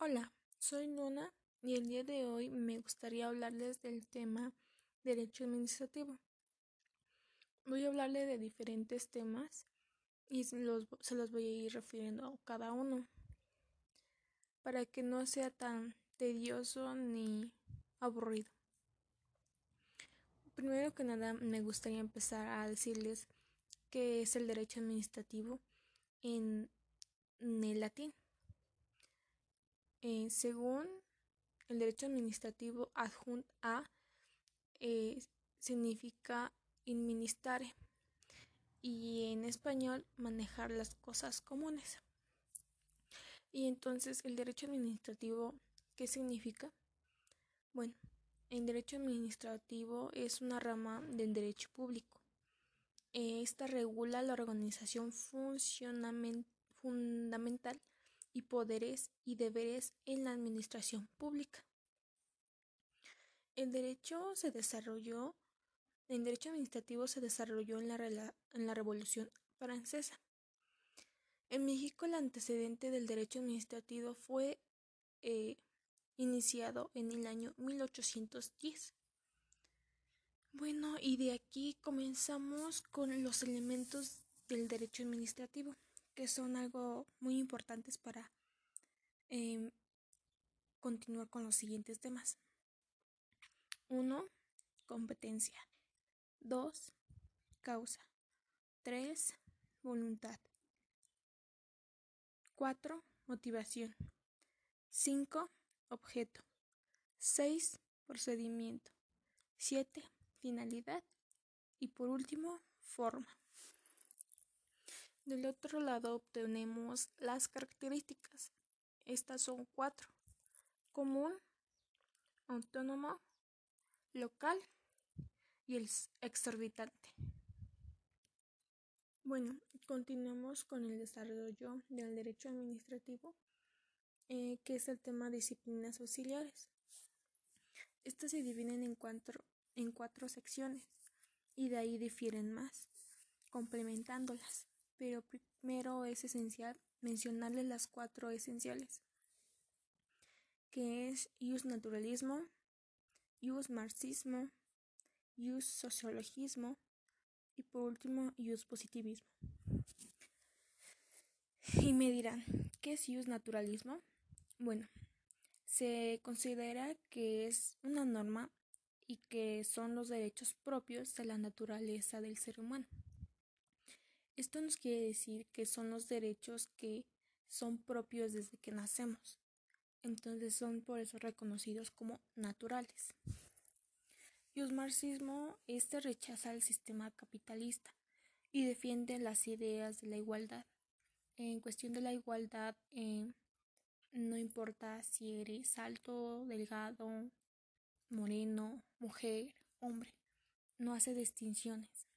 Hola, soy Nona y el día de hoy me gustaría hablarles del tema derecho administrativo. Voy a hablarle de diferentes temas y se los, voy a ir refiriendo a cada uno para que no sea tan tedioso ni aburrido. Primero que nada me gustaría empezar a decirles qué es el derecho administrativo en el latín. Eh, según el derecho administrativo adjunto a eh, significa administrar y en español manejar las cosas comunes. Y entonces el derecho administrativo, ¿qué significa? Bueno, el derecho administrativo es una rama del derecho público. Esta regula la organización fundamental y poderes y deberes en la administración pública. El derecho se desarrolló, el derecho administrativo se desarrolló en la, en la Revolución Francesa. En México el antecedente del derecho administrativo fue eh, iniciado en el año 1810. Bueno, y de aquí comenzamos con los elementos del derecho administrativo que son algo muy importantes para em, continuar con los siguientes temas. 1. Competencia. 2. Causa. 3. Voluntad. 4. Motivación. 5. Objeto. 6. Procedimiento. 7. Finalidad. Y por último, forma. Del otro lado obtenemos las características. Estas son cuatro. Común, autónomo, local y el exorbitante. Bueno, continuamos con el desarrollo del derecho administrativo, eh, que es el tema disciplinas auxiliares. Estas se dividen en cuatro, en cuatro secciones y de ahí difieren más, complementándolas pero primero es esencial mencionarles las cuatro esenciales, que es ius naturalismo, ius marxismo, ius sociologismo y por último ius positivismo. Y me dirán, ¿qué es ius naturalismo? Bueno, se considera que es una norma y que son los derechos propios de la naturaleza del ser humano. Esto nos quiere decir que son los derechos que son propios desde que nacemos. Entonces son por eso reconocidos como naturales. Y el marxismo este rechaza el sistema capitalista y defiende las ideas de la igualdad. En cuestión de la igualdad, eh, no importa si eres alto, delgado, moreno, mujer, hombre, no hace distinciones.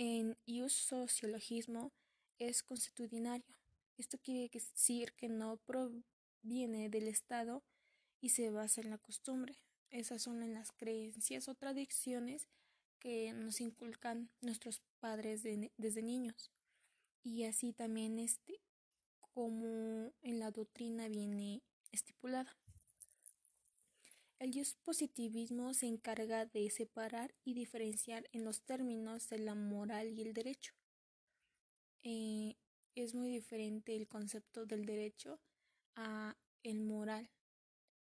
En ius sociologismo es constitucionario. Esto quiere decir que no proviene del Estado y se basa en la costumbre. Esas son en las creencias o tradiciones que nos inculcan nuestros padres desde niños. Y así también este, como en la doctrina viene estipulada. El positivismo se encarga de separar y diferenciar en los términos de la moral y el derecho. Eh, es muy diferente el concepto del derecho a el moral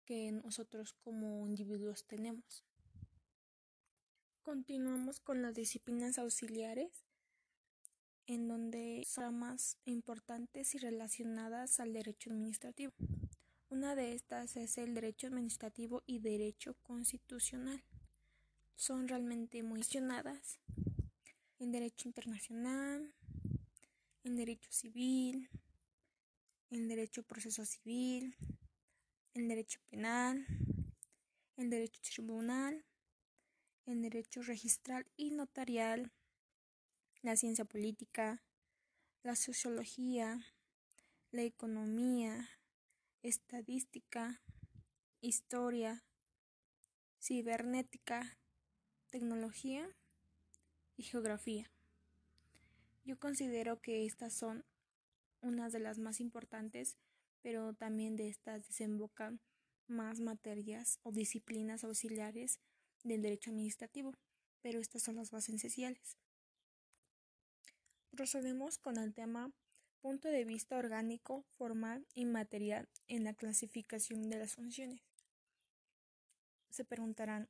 que nosotros como individuos tenemos. Continuamos con las disciplinas auxiliares, en donde son más importantes y relacionadas al derecho administrativo. Una de estas es el derecho administrativo y derecho constitucional. Son realmente muy mencionadas. El derecho internacional, el derecho civil, el derecho proceso civil, el derecho penal, el derecho tribunal, el derecho registral y notarial, la ciencia política, la sociología, la economía, estadística, historia, cibernética, tecnología y geografía. Yo considero que estas son unas de las más importantes pero también de estas desembocan más materias o disciplinas auxiliares del derecho administrativo, pero estas son las bases esenciales. Procedemos con el tema punto de vista orgánico, formal y material en la clasificación de las funciones. Se preguntarán,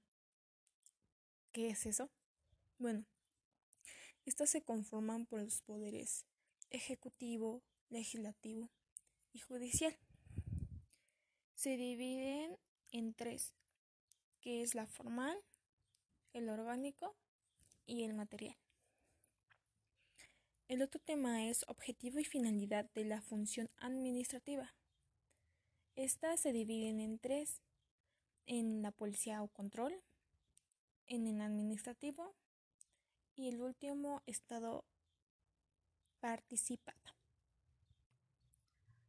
¿qué es eso? Bueno, estas se conforman por los poderes ejecutivo, legislativo y judicial. Se dividen en tres, que es la formal, el orgánico y el material. El otro tema es objetivo y finalidad de la función administrativa. Estas se dividen en tres, en la policía o control, en el administrativo y el último estado participado.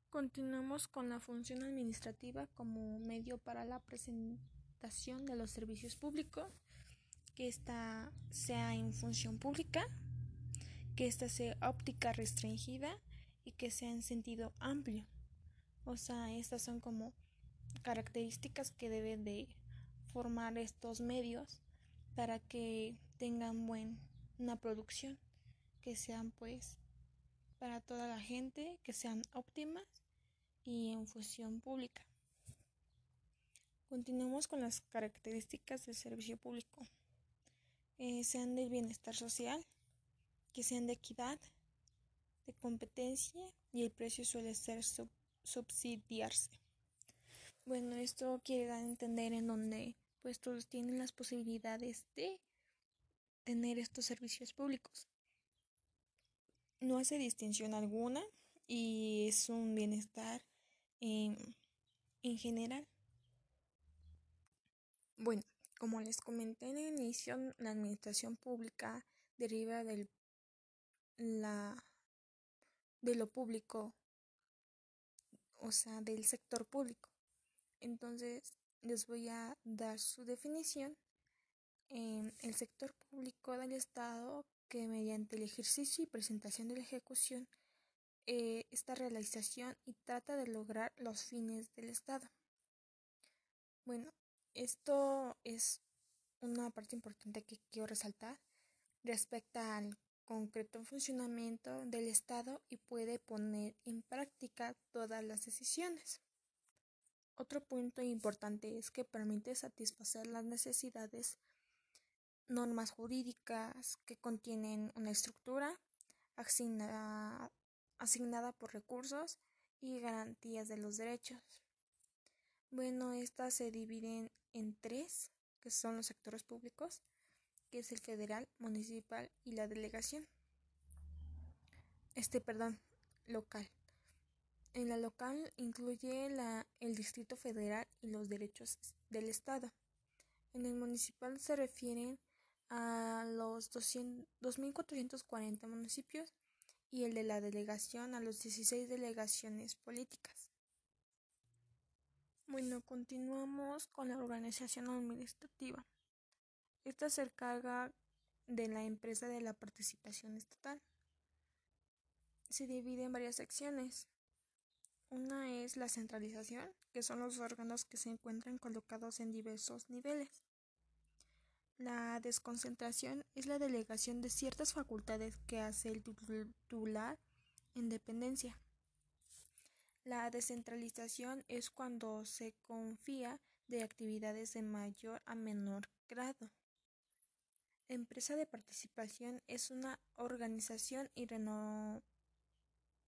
Continuamos con la función administrativa como medio para la presentación de los servicios públicos, que ésta sea en función pública, que ésta sea óptica restringida y que sea en sentido amplio. O sea, estas son como características que deben de formar estos medios para que tengan buena producción, que sean pues para toda la gente, que sean óptimas y en función pública. Continuamos con las características del servicio público. Eh, sean del bienestar social, que sean de equidad, de competencia y el precio suele ser subsidiarse. Bueno, esto quiere dar a entender en donde pues todos tienen las posibilidades de tener estos servicios públicos. No hace distinción alguna y es un bienestar en, en general. Bueno, como les comenté en el inicio, la administración pública deriva del, la, de lo público, o sea, del sector público. Entonces, les voy a dar su definición. en el sector público del Estado que mediante el ejercicio y presentación de la ejecución eh, esta realización y trata de lograr los fines del Estado. Bueno, esto es una parte importante que quiero resaltar respecto al concreto funcionamiento del Estado y puede poner en práctica todas las decisiones. Otro punto importante es que permite satisfacer las necesidades normas jurídicas que contienen una estructura asignada, asignada por recursos y garantías de los derechos. Bueno, estas se dividen en tres, que son los sectores públicos, que es el federal, municipal y la delegación. Este, perdón, local. En la local incluye el Distrito Federal y los derechos del Estado. En el municipal se refieren a los 2.440 municipios y el de la delegación a los 16 delegaciones políticas. Bueno, continuamos con la organización administrativa. Esta se encarga de la empresa de la participación estatal. Se divide en varias secciones. Una es la centralización, que son los órganos que se encuentran colocados en diversos niveles. La desconcentración es la delegación de ciertas facultades que hace el titular en dependencia. La descentralización es cuando se confía de actividades de mayor a menor grado. Empresa de participación es una organización y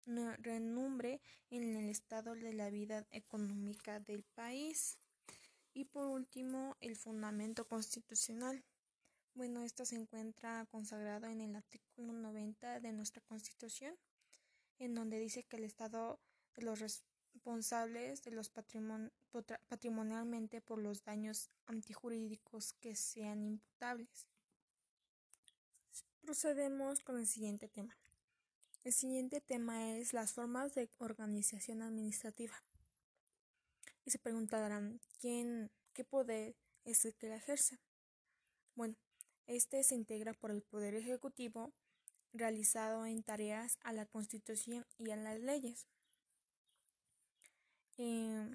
renombre en el estado de la vida económica del país. Y por último, el fundamento constitucional. Bueno, esto se encuentra consagrado en el artículo 90 de nuestra Constitución, en donde dice que el Estado de los responsables de los patrimonialmente por los daños antijurídicos que sean imputables. Procedemos con el siguiente tema. El siguiente tema es las formas de organización administrativa. Y se preguntarán, ¿quién, qué poder es el que la ejerce? Bueno, este se integra por el Poder Ejecutivo realizado en tareas a la Constitución y a las leyes. Eh,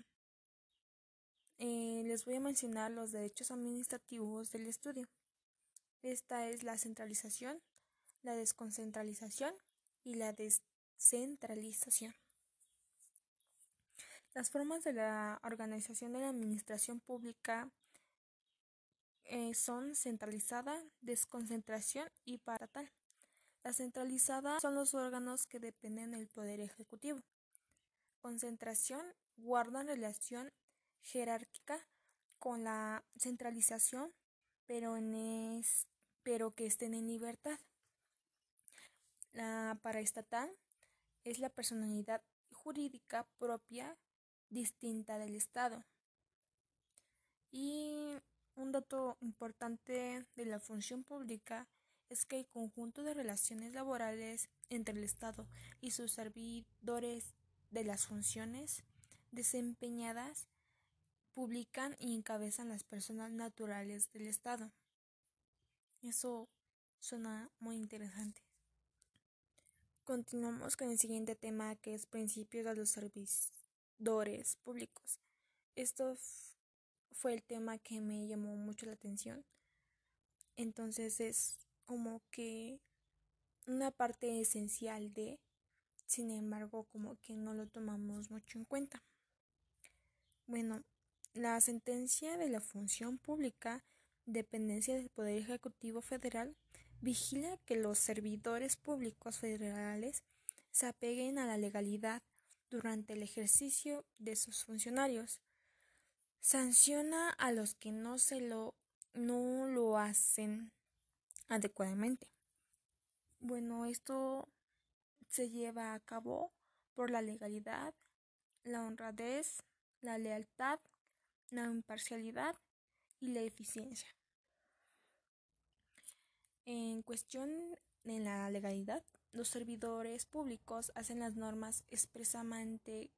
eh, les voy a mencionar los derechos administrativos del estudio. Esta es la centralización, la desconcentralización y la descentralización. Las formas de la organización de la administración pública eh, son centralizada, desconcentración y paratal. La centralizada son los órganos que dependen del Poder Ejecutivo. Concentración guardan relación jerárquica con la centralización, pero, en pero que estén en libertad. La paraestatal es la personalidad jurídica propia distinta del Estado. Y un dato importante de la función pública es que el conjunto de relaciones laborales entre el Estado y sus servidores de las funciones desempeñadas publican y encabezan las personas naturales del Estado. Eso suena muy interesante. Continuamos con el siguiente tema que es principios de los servidores públicos. Esto fue el tema que me llamó mucho la atención. Entonces es como que una parte esencial de, sin embargo, como que no lo tomamos mucho en cuenta. Bueno, la sentencia de la función pública, dependencia del Poder Ejecutivo Federal, vigila que los servidores públicos federales se apeguen a la legalidad durante el ejercicio de sus funcionarios. Sanciona a los que no se lo no lo hacen adecuadamente. Bueno, esto se lleva a cabo por la legalidad, la honradez, la lealtad, la imparcialidad y la eficiencia. En cuestión de la legalidad, los servidores públicos hacen las normas expresamente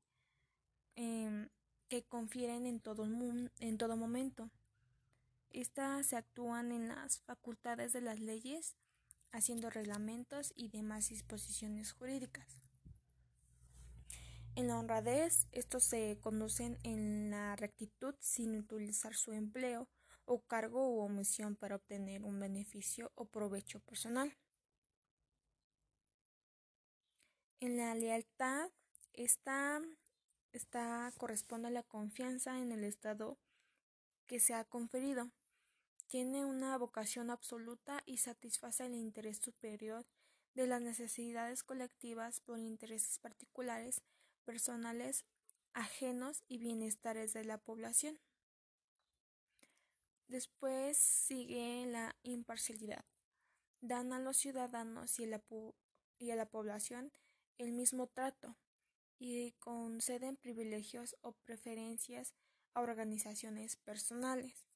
em, que confieren en todo, en todo momento. Estas se actúan en las facultades de las leyes, haciendo reglamentos y demás disposiciones jurídicas. En la honradez, estos se conducen en la rectitud sin utilizar su empleo o cargo u omisión para obtener un beneficio o provecho personal. En la lealtad, esta, esta corresponde a la confianza en el Estado que se ha conferido. Tiene una vocación absoluta y satisface el interés superior de las necesidades colectivas por intereses particulares, personales, ajenos y bienestares de la población. Después sigue la imparcialidad. Dan a los ciudadanos y a la, y a la población el mismo trato y conceden privilegios o preferencias a organizaciones personales,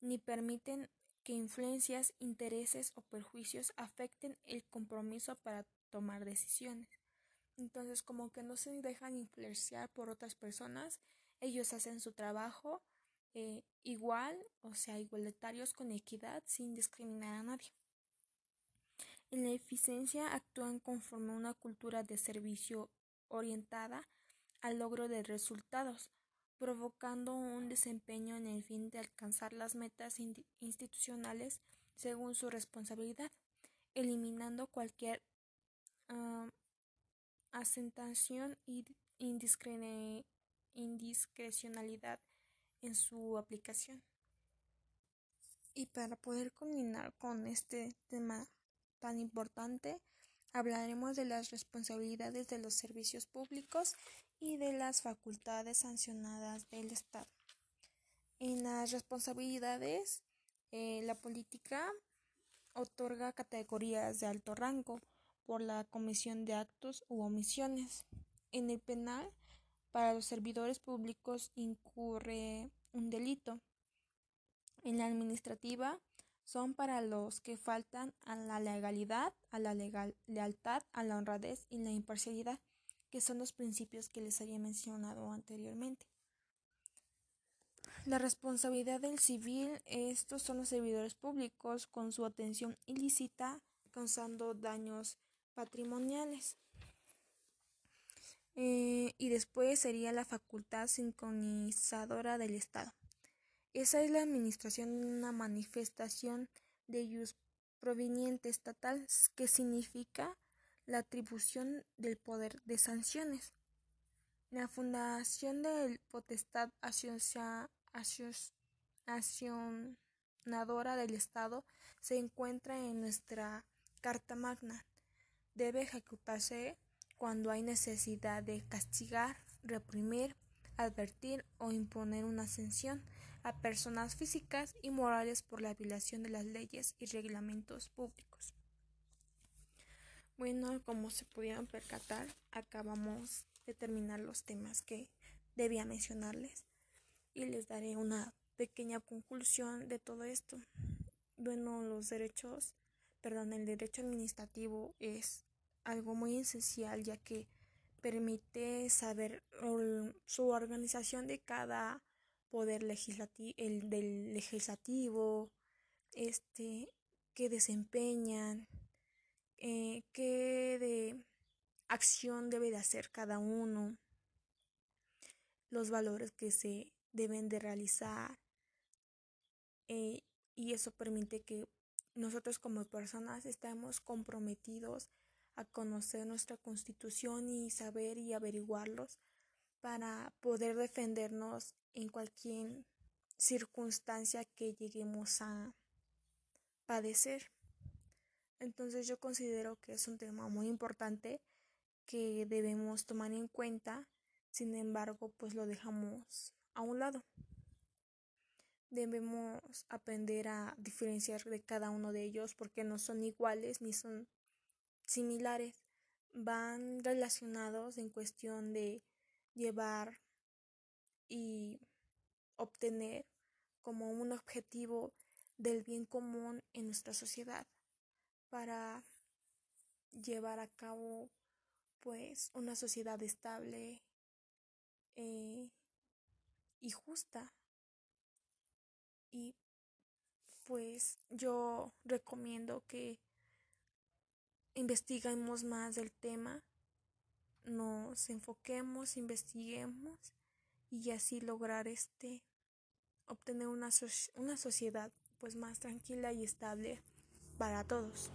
ni permiten que influencias, intereses o perjuicios afecten el compromiso para tomar decisiones. Entonces, como que no se dejan influenciar por otras personas, ellos hacen su trabajo eh, igual, o sea, igualitarios con equidad, sin discriminar a nadie. En la eficiencia actúan conforme a una cultura de servicio orientada al logro de resultados, provocando un desempeño en el fin de alcanzar las metas institucionales según su responsabilidad, eliminando cualquier uh, asentación y indiscrecionalidad en su aplicación. Y para poder culminar con este tema tan importante, hablaremos de las responsabilidades de los servicios públicos y de las facultades sancionadas del Estado. En las responsabilidades, eh, la política otorga categorías de alto rango por la comisión de actos u omisiones. En el penal, para los servidores públicos incurre un delito. En la administrativa son para los que faltan a la legalidad, a la legal, lealtad, a la honradez y la imparcialidad, que son los principios que les había mencionado anteriormente. La responsabilidad del civil, estos son los servidores públicos con su atención ilícita causando daños patrimoniales. Eh, y después sería la facultad sincronizadora del Estado. Esa es la administración de una manifestación de jus proveniente estatal que significa la atribución del poder de sanciones. La fundación del potestad accionadora del Estado se encuentra en nuestra Carta Magna. Debe ejecutarse cuando hay necesidad de castigar, reprimir, advertir o imponer una sanción a personas físicas y morales por la violación de las leyes y reglamentos públicos. Bueno, como se pudieron percatar, acabamos de terminar los temas que debía mencionarles y les daré una pequeña conclusión de todo esto. Bueno, los derechos, perdón, el derecho administrativo es algo muy esencial ya que permite saber su organización de cada poder legislativo, el del legislativo, este, que desempeñan, eh, qué de acción debe de hacer cada uno, los valores que se deben de realizar, eh, y eso permite que nosotros como personas estemos comprometidos a conocer nuestra constitución y saber y averiguarlos para poder defendernos en cualquier circunstancia que lleguemos a padecer. Entonces yo considero que es un tema muy importante que debemos tomar en cuenta, sin embargo pues lo dejamos a un lado. Debemos aprender a diferenciar de cada uno de ellos porque no son iguales ni son similares. Van relacionados en cuestión de llevar y obtener como un objetivo del bien común en nuestra sociedad para llevar a cabo pues una sociedad estable eh, y justa y pues yo recomiendo que investiguemos más del tema nos enfoquemos, investiguemos y así lograr este obtener una, una sociedad pues más tranquila y estable para todos.